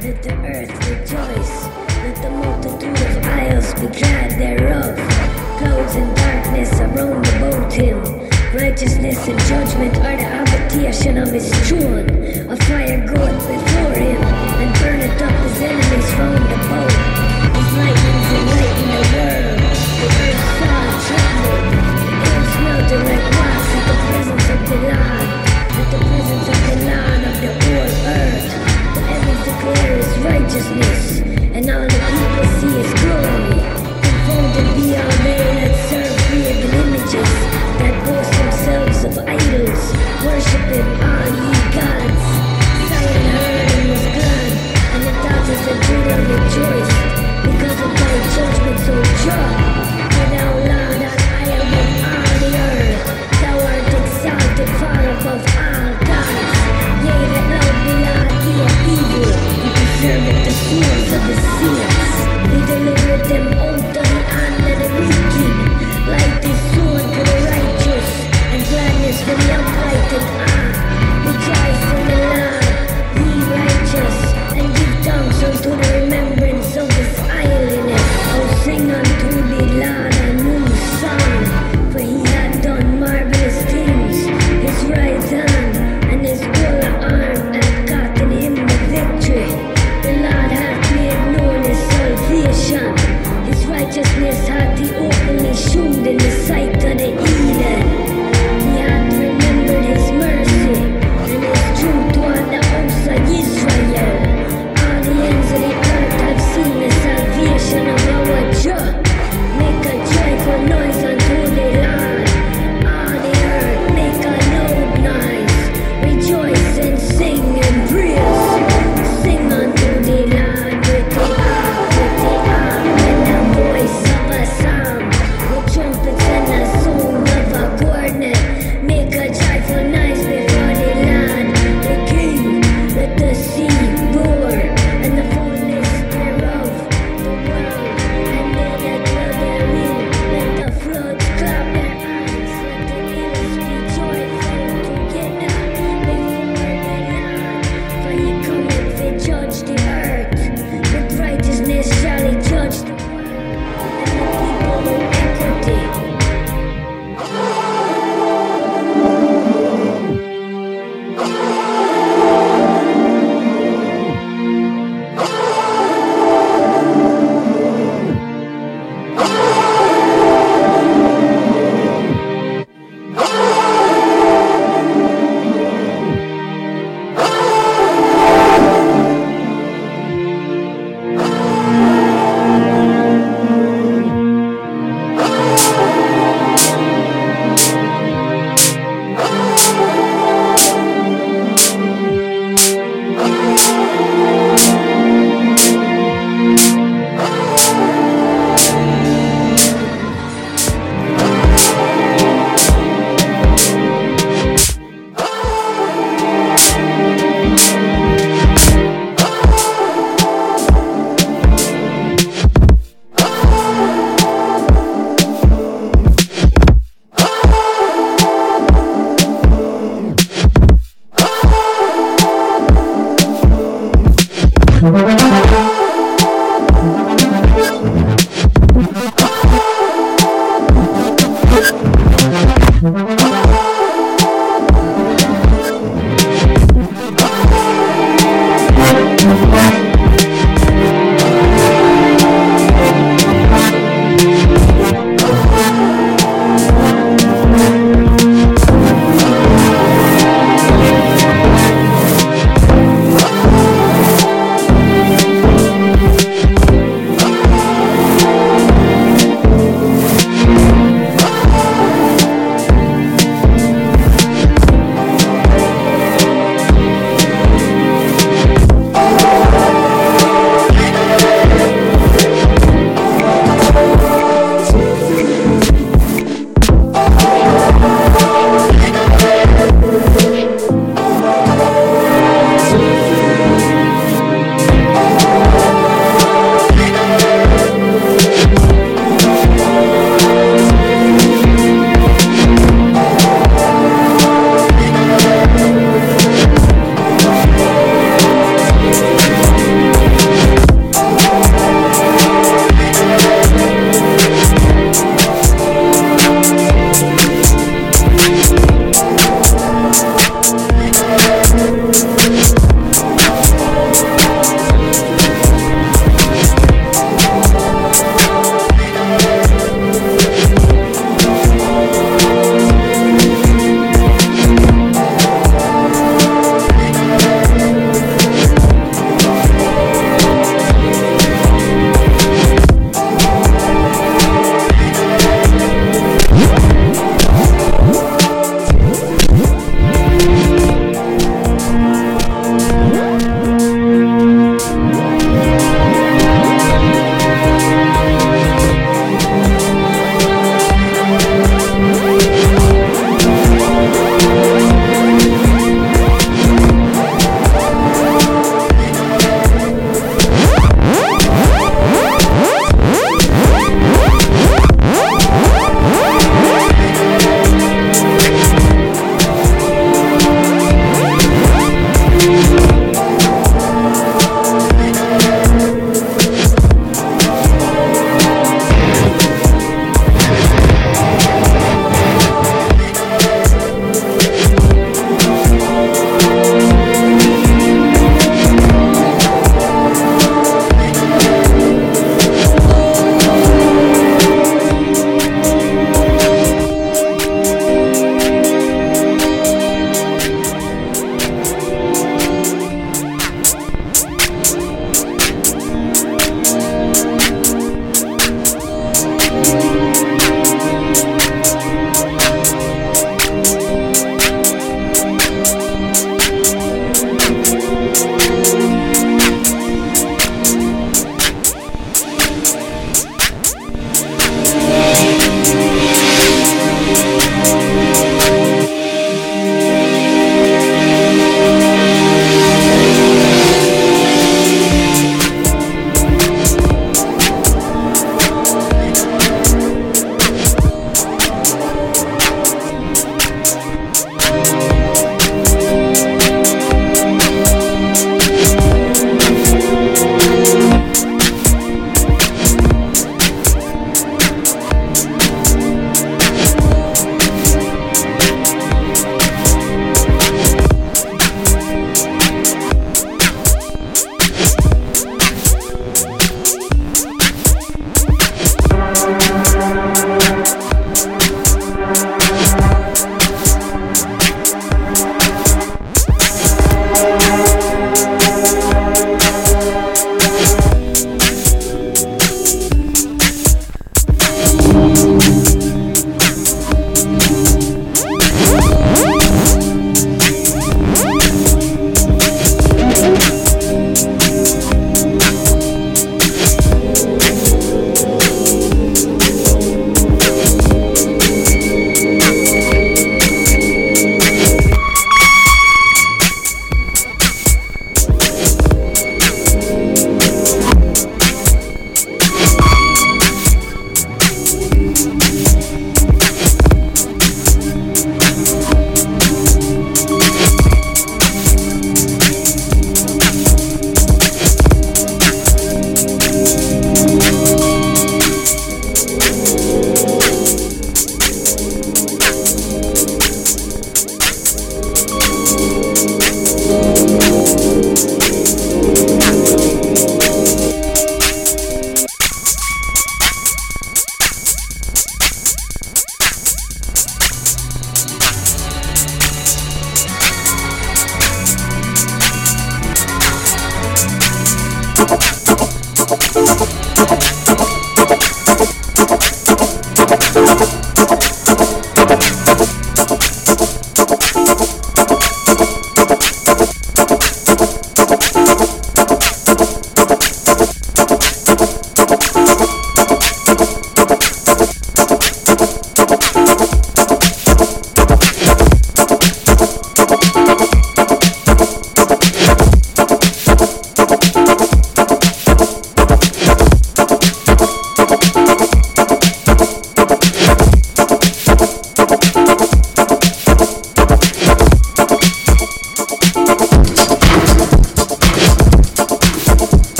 Let the earth rejoice. Let the multitude of isles be glad thereof. Clothes and darkness around about him. Righteousness and judgment are the habitation of his throne. A fire goeth before him and burneth up his enemies from the about. His lightnings enlighten the world. The earth saw trembling. The earth melted like wax at the presence of the Lord. At the presence of the Lord of the whole earth declares righteousness, and all the people see his glory. Unfolded beyond they that serve created images that boast themselves of idols, worshiping all ye gods. Zion heard and was glad, and the daughters of Judah rejoiced because of thy judgment, O God.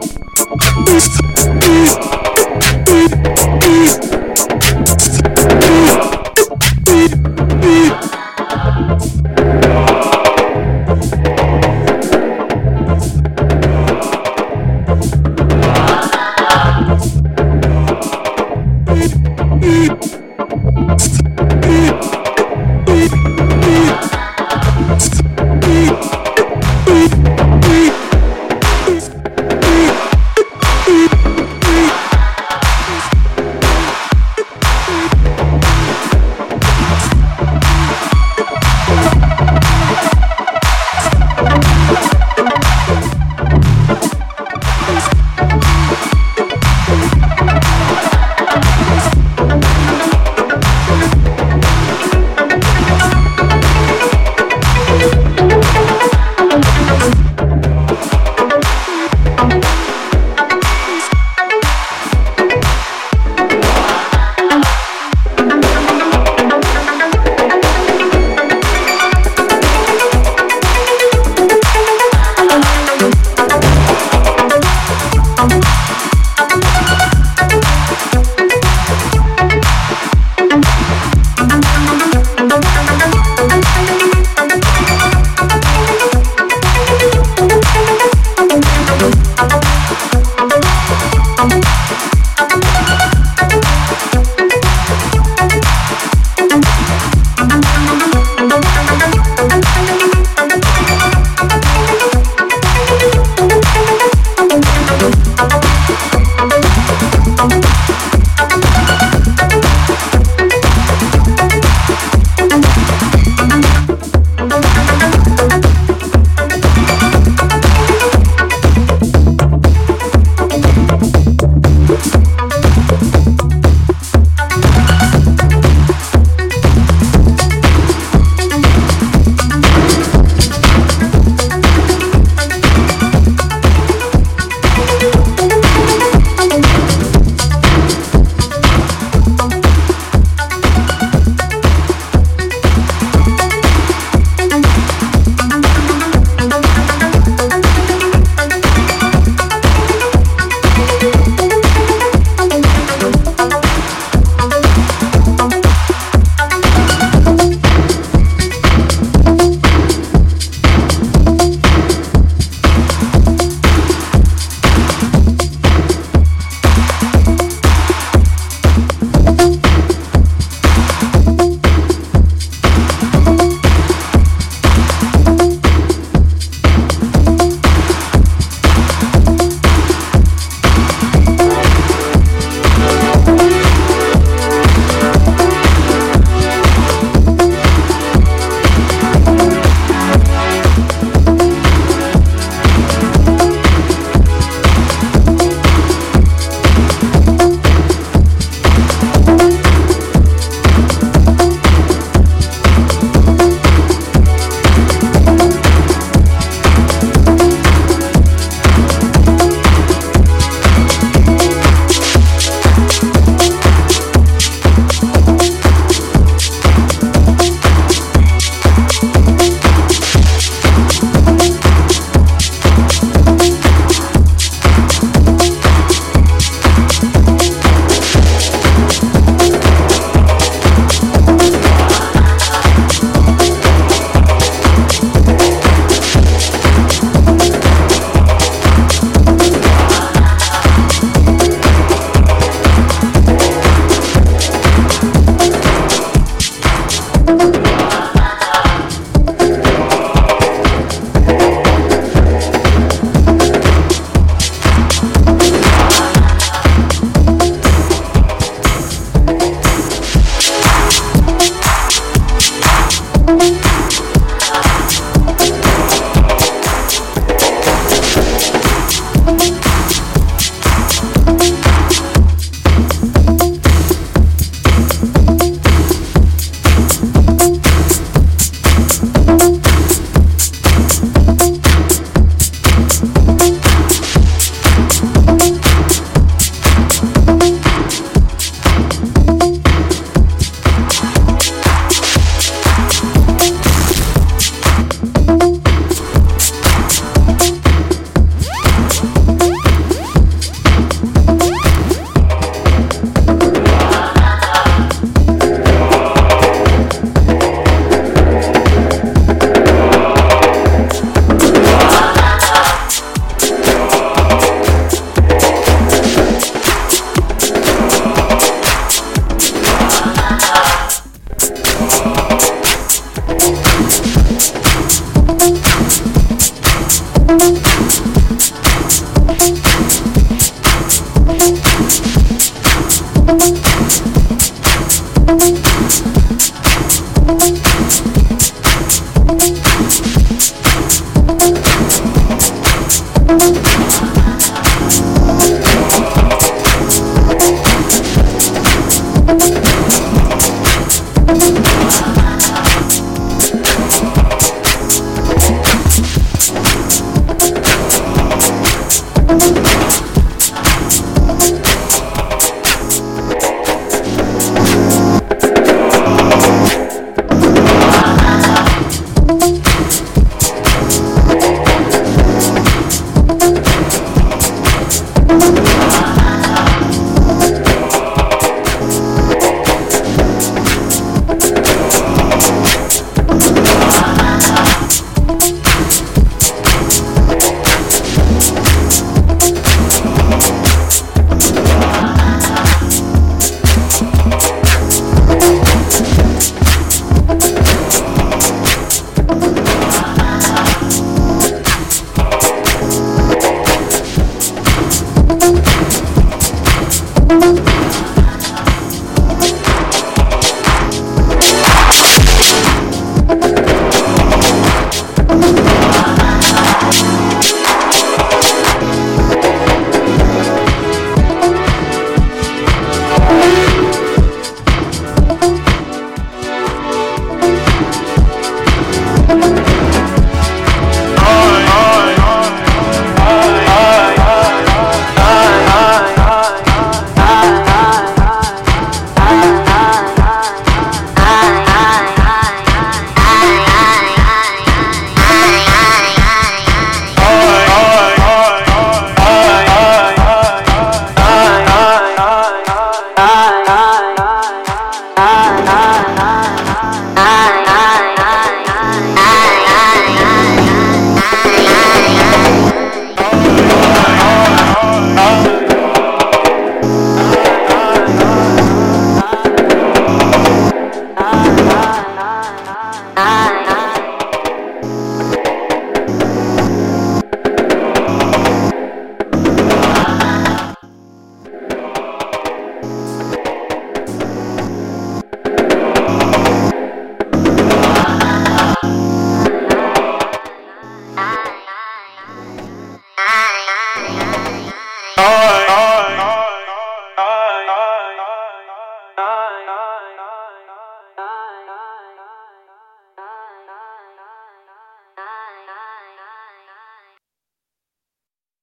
Beep.